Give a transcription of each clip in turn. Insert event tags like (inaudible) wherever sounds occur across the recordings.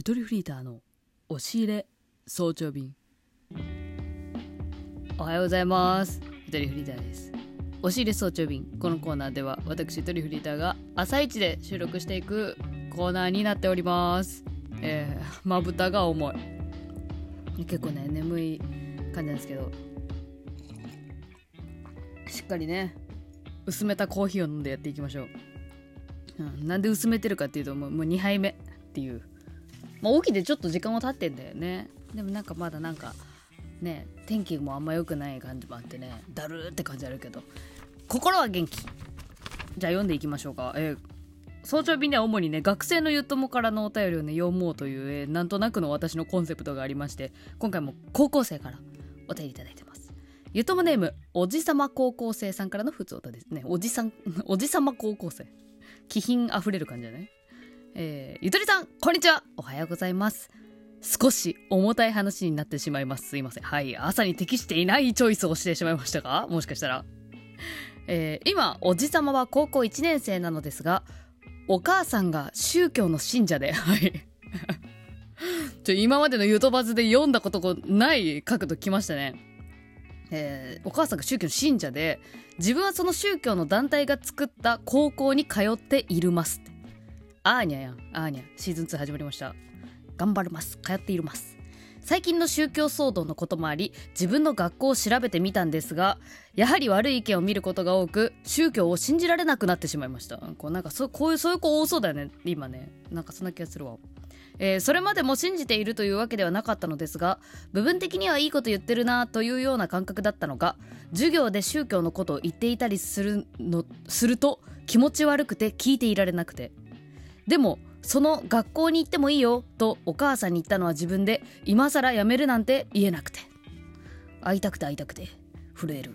ゆとりフリーターの押し入れ早朝便。おはようございます。ゆとりフリーターです。押し入れ早朝便。このコーナーでは私ゆとりフリーターが朝一で収録していくコーナーになっております。えー、まぶたが重い。結構ね眠い感じなんですけど。しっかりね薄めたコーヒーを飲んでやっていきましょう、うん、なんで薄めてるかっていうともうもう2杯目っていうまあ、起きてちょっと時間は経ってんだよね。でもなんかまだなんかね天気もあんま良くない感じもあってねだるーって感じあるけど。心は元気。じゃあ読んでいきましょうか。えー早朝便では主にね学生のゆともからのお便りをね読もうという、えー、なんとなくの私のコンセプトがありまして今回も高校生からお便りいただいてます。ゆともネームおじさま高校生さんからの普通歌ですね。おじさんおじさま高校生。気品あふれる感じだね。えー、ゆとりさん、こんにちは。おはようございます。少し重たい話になってしまいます。すいません。はい。朝に適していないチョイスをしてしまいましたか？もしかしたら。えー、今、おじさまは高校1年生なのですが、お母さんが宗教の信者で、はい。(laughs) ちょ、今までのゆとばずで読んだことない角度来ましたね。えー、お母さんが宗教の信者で、自分はその宗教の団体が作った高校に通っているますアーニャやんアーニャシーズン2始まりました。頑張ります。通っているます。最近の宗教騒動のこともあり自分の学校を調べてみたんですがやはり悪い意見を見ることが多く宗教を信じられなくなってしまいました。こうなんかそこういうそういう子多そうだよね。今ね。なんかそんな気がするわ。えー、それまでも信じているというわけではなかったのですが部分的にはいいこと言ってるなというような感覚だったのが授業で宗教のことを言っていたりするのすると気持ち悪くて聞いていられなくて。でもその学校に行ってもいいよとお母さんに言ったのは自分で今更辞めるなんて言えなくて。会いたくて会いたくて震える。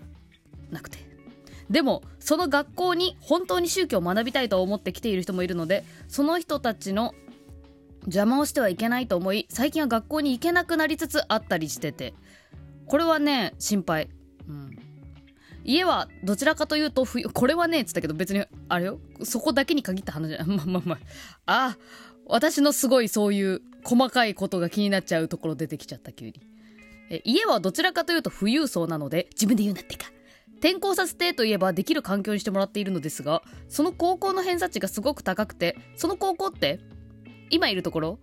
なくて。でもその学校に本当に宗教を学びたいと思って来ている人もいるのでその人たちの邪魔をしてはいけないと思い最近は学校に行けなくなりつつあったりしてて。これはね心配。うん。家はどちらかというと、これはねっつったけど別に、あれよ、そこだけに限った話じゃない。(laughs) まあまあまあ。あ、私のすごいそういう細かいことが気になっちゃうところ出てきちゃった、急に。え家はどちらかというと富裕層なので、自分で言うなってか。転校させてといえばできる環境にしてもらっているのですが、その高校の偏差値がすごく高くて、その高校って、今いるところ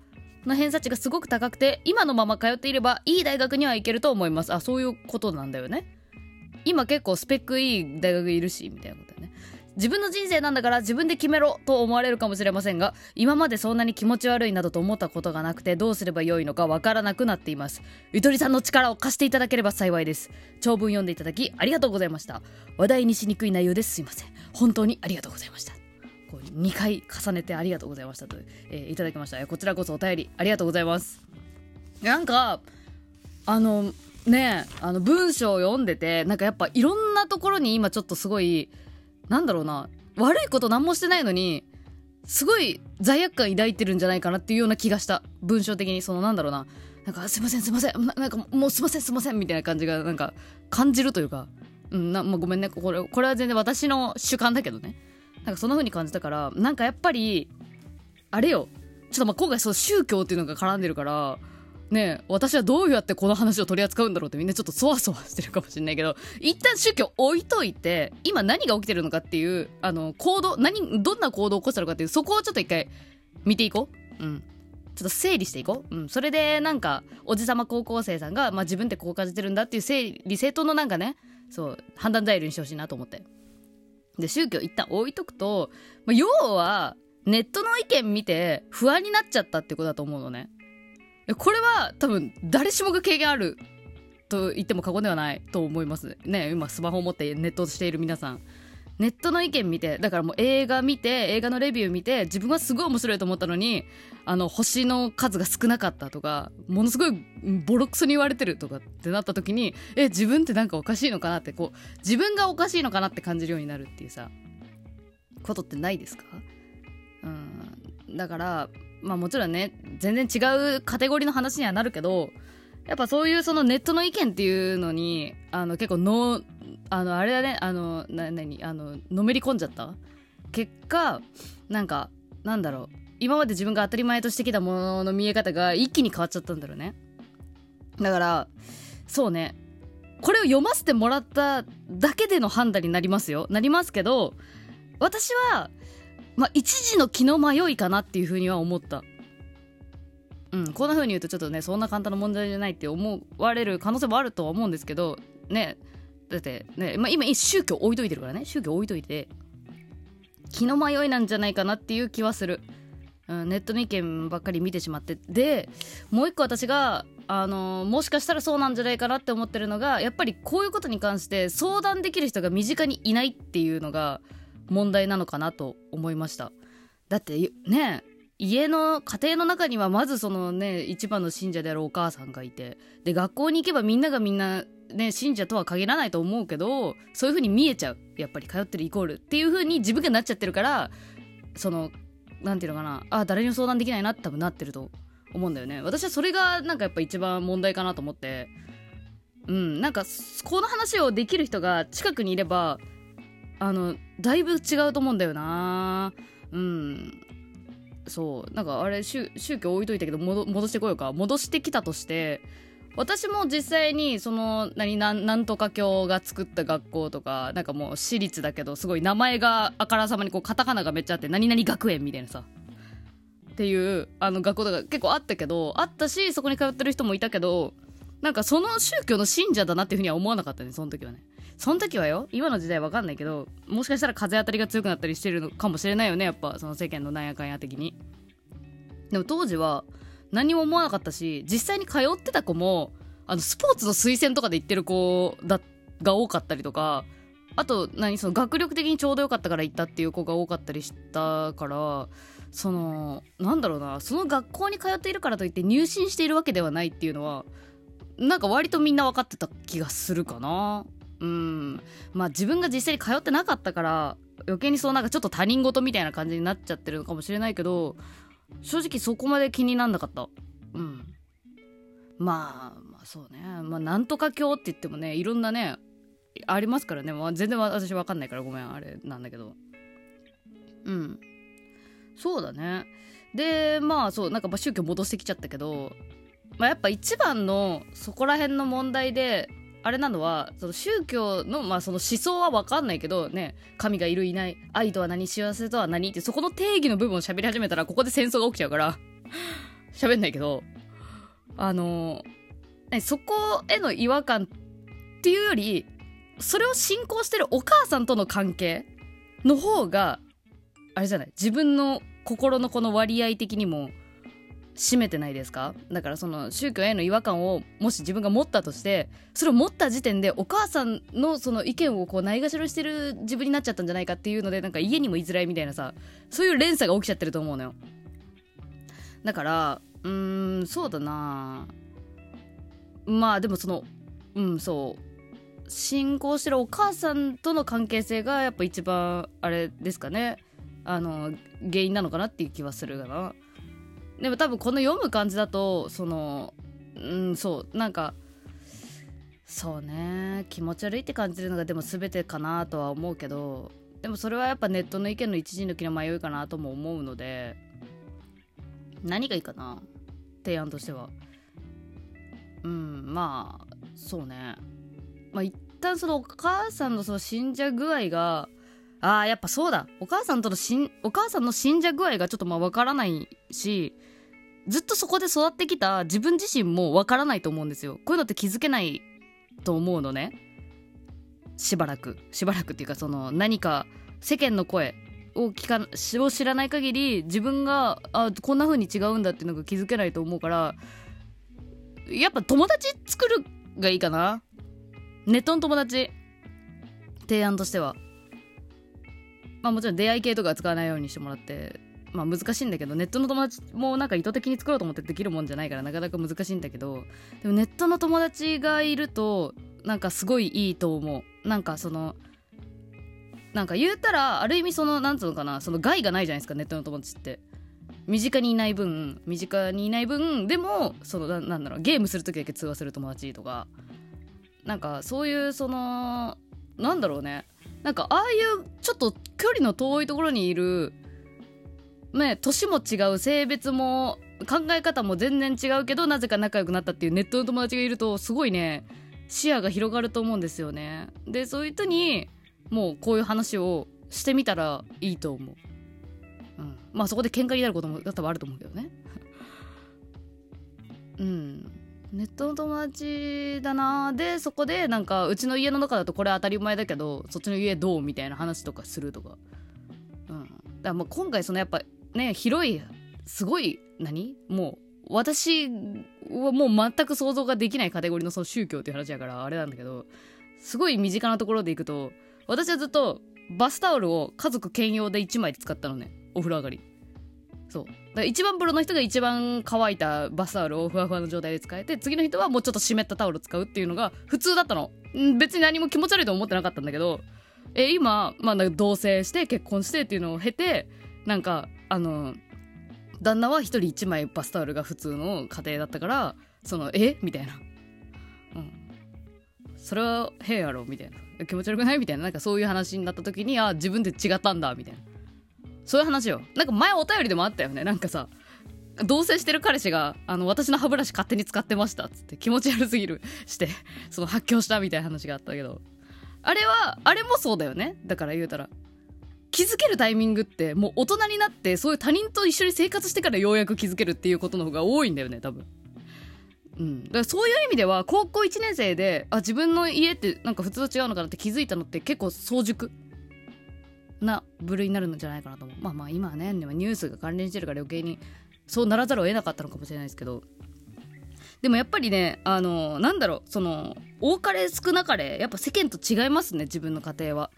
の偏差値がすごく高くて、今のまま通っていればいい大学には行けると思います。あ、そういうことなんだよね。今結構スペックいい大学いるしみたいなこと自分の人生なんだから自分で決めろと思われるかもしれませんが今までそんなに気持ち悪いなどと思ったことがなくてどうすればよいのかわからなくなっています。ゆとりさんの力を貸していただければ幸いです。長文読んでいただきありがとうございました。話題にしにくい内容です。すいません。本当にありがとうございました。こう2回重ねてありがとうございましたと、えー、いただきました。こちらこそお便りありがとうございます。なんかあのねあの文章を読んでてなんかやっぱいろんなところに今ちょっとすごいなんだろうな。悪いこと何もしてないのにすごい罪悪感抱いてるんじゃないかなっていうような気がした。文章的に。そのなんだろうな。なんかすいませんすいません。なんかもうすいませんすいません。みたいな感じがなんか感じるというか。うんな、まあ、ごめんね。これこれは全然私の主観だけどね。なんかそんな風に感じたからなんかやっぱりあれよ。ちょっとまあ今回そう宗教っていうのが絡んでるからね私はどうやってこの話を取り扱うんだろうってみんなちょっとそわそわしてるかもしれないけど一旦宗教置いといて今何が起きてるのかっていうあの行動何どんな行動を起こしたのかっていうそこをちょっと一回見ていこううんちょっと整理していこう。うん。それで、なんか、おじさま高校生さんが、まあ自分ってこう感じてるんだっていう整理整頓のなんかね、そう、判断材料にしてほしいなと思って。で、宗教一旦置いとくと、まあ、要は、ネットの意見見て不安になっちゃったってことだと思うのね。これは多分誰しもが経験あると言っても過言ではないと思いますね。今スマホを持ってネットしている皆さんネットの意見見てだからもう映画見て映画のレビュー見て自分はすごい面白いと思ったのにあの星の数が少なかったとかものすごいボロクソに言われてるとかってなった時にえ自分ってなんかおかしいのかなってこう自分がおかしいのかなって感じるようになるっていうさことってないですか？うん。だからまあもちろんね、全然違うカテゴリーの話にはなるけど、やっぱそういうそのネットの意見っていうのに、あの結構の、あのあれだね、あの、な、なに、あの、のめり込んじゃった。結果、なんか、なんだろう、今まで自分が当たり前としてきたものの見え方が一気に変わっちゃったんだろうね。だからそうね。これを読ませてもらっただけでの判断になりますよ。なりますけど私はまあ一時の気の迷いかなっていうふうには思った。うんこんな風に言うとちょっとねそんな簡単な問題じゃないって思われる可能性もあるとは思うんですけどねだってね、まあ、今宗教置いといてるからね。宗教置いといて気の迷いなんじゃないかなっていう気はする、うん、ネットの意見ばっかり見てしまって。でもう一個私があのもしかしたらそうなんじゃないかなって思ってるのがやっぱりこういうことに関して相談できる人が身近にいないっていうのが問題なのかなと思いました。だってね家の家庭の中にはまずそのね一番の信者であるお母さんがいてで学校に行けばみんながみんなね信者とは限らないと思うけどそういう風に見えちゃう。やっぱり通ってるイコールっていう風に自分がなっちゃってるからその何て言うのかな。あ誰にも相談できないなって多分なってると思うんだよね。私はそれがなんかやっぱ一番問題かなと思って。うんなんかこの話をできる人が近くにいればあのだいぶ違うと思うんだよな。うん。そう。なんかあれ宗教置いといたけど戻してこようか。戻してきたとして私も実際にその何なんとか教が作った学校とかなんかもう私立だけどすごい名前があからさまにこうカタカナがめっちゃあって何々学園みたいなさ。っていうあの学校とか結構あったけどあったしそこに通ってる人もいたけどなんかその宗教の信者だなっていうふうには思わなかったねその時はね。その時はよ今の時代わかんないけどもしかしたら風当たりが強くなったりしてるのかもしれないよねやっぱその世間のなんやかんや的に。でも当時は何も思わなかったし実際に通ってた子もあのスポーツの推薦とかで行ってる子だが多かったりとかあと何その学力的にちょうどよかったから行ったっていう子が多かったりしたからそのなんだろうなその学校に通っているからといって入信しているわけではないっていうのはなんか割とみんな分かってた気がするかな。うん。まあ自分が実際に通ってなかったから余計にそうなんかちょっと他人事みたいな感じになっちゃってるのかもしれないけど正直そこまで気になんなかった。うん。まあまあそうね。まあなんとか教って言ってもねいろんなねありますからね、まあ、全然私わかんないからごめんあれなんだけど。うん。そうだね。でまあそうなんかまあ宗教戻してきちゃったけど、まあ、やっぱ一番のそこら辺の問題であれなのはその宗教の,、まあその思想は分かんないけどね神がいるいない愛とは何幸せとは何ってそこの定義の部分を喋り始めたらここで戦争が起きちゃうから (laughs) 喋んないけどあのそこへの違和感っていうよりそれを信仰してるお母さんとの関係の方があれじゃない自分の心のこの割合的にも占めてないですか？だからその宗教への違和感をもし自分が持ったとしてそれを持った時点でお母さんのその意見をこうないがしろにしてる自分になっちゃったんじゃないかっていうのでなんか家にも居づらいみたいなさそういう連鎖が起きちゃってると思うのよ。だからうーんそうだな。まあでもそのうんそう。信仰してるお母さんとの関係性がやっぱ一番あれですかね。あの原因なのかなっていう気はするかな。でも多分この読む感じだとそのうんそうなんかそうね気持ち悪いって感じるのがでも全てかなとは思うけどでもそれはやっぱネットの意見の一時の気の迷いかなとも思うので何がいいかな提案としては。うんまあそうね。まあ一旦そのお母さんのその信者具合がああやっぱそうだ。お母さんとのしんお母さんの信者具合がちょっとまあ分からないしずっとそこで育ってきた自分自身もわからないと思うんですよ。こういうのって気づけないと思うのね。しばらく。しばらくっていうかその何か世間の声を聞かを知らない限り自分があこんな風に違うんだっていうのが気づけないと思うからやっぱ友達作るがいいかな。ネットの友達。提案としては。まあもちろん出会い系とか使わないようにしてもらってまあ難しいんだけどネットの友達もなんか意図的に作ろうと思ってできるもんじゃないからなかなか難しいんだけどでもネットの友達がいるとなんかすごいいいと思う。なんかそのなんか言うたらある意味そのなんつうのかなその害がないじゃないですかネットの友達って。身近にいない分身近にいない分でもそのなんだろうゲームする時だけ通話する友達とかなんかそういうそのなんだろうね。なんかああいうちょっと距離の遠いところにいるね年も違う性別も考え方も全然違うけどなぜか仲良くなったっていうネットの友達がいるとすごいね視野が広がると思うんですよね。でそういう人にもうこういう話をしてみたらいいと思う、うん、まあそこで喧嘩になることも多分あると思うけどね。(laughs) うん。ネットの友達だなでそこでなんかうちの家の中だとこれ当たり前だけどそっちの家どうみたいな話とかするとか。うん。だからもう今回そのやっぱね広いすごい何もう私はもう全く想像ができないカテゴリーのその宗教っていう話だからあれなんだけどすごい身近なところでいくと私はずっとバスタオルを家族兼用で1枚で使ったのねお風呂上がり。そう。だから一番風呂の人が一番乾いたバスタオルをふわふわの状態で使えて次の人はもうちょっと湿ったタオル使うっていうのが普通だったの。別に何も気持ち悪いと思ってなかったんだけどえ今、まあ、同棲して結婚してっていうのを経てなんかあの旦那は1人1枚バスタオルが普通の家庭だったからそのえ？みたいな。うん。それは変やろみたいな。気持ち悪くない？みたいな。なんかそういう話になった時にあ自分で違ったんだみたいな。そういう話よ。なんか前お便りでもあったよね。なんかさ同棲してる彼氏があの私の歯ブラシ勝手に使ってましたっつって気持ち悪すぎるして (laughs) その発狂したみたいな話があったけど。あれはあれもそうだよね。だから言うたら。気づけるタイミングってもう大人になってそういう他人と一緒に生活してからようやく気づけるっていうことの方が多いんだよね多分。うん、だからそういう意味では高校1年生であ自分の家ってなんか普通と違うのかなって気づいたのって結構早熟。な部類になるんじゃないかなと思う。まあまあ今はねニュースが関連してるから余計にそうならざるを得なかったのかもしれないですけど。でもやっぱりねあのなんだろうその多かれ少なかれやっぱ世間と違いますね自分の家庭は。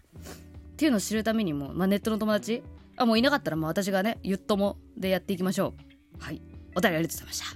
っていうのを知るためにも、まあ、ネットの友達あもういなかったらもう私がねゆっともでやっていきましょう。はい。お便りありがとうございました。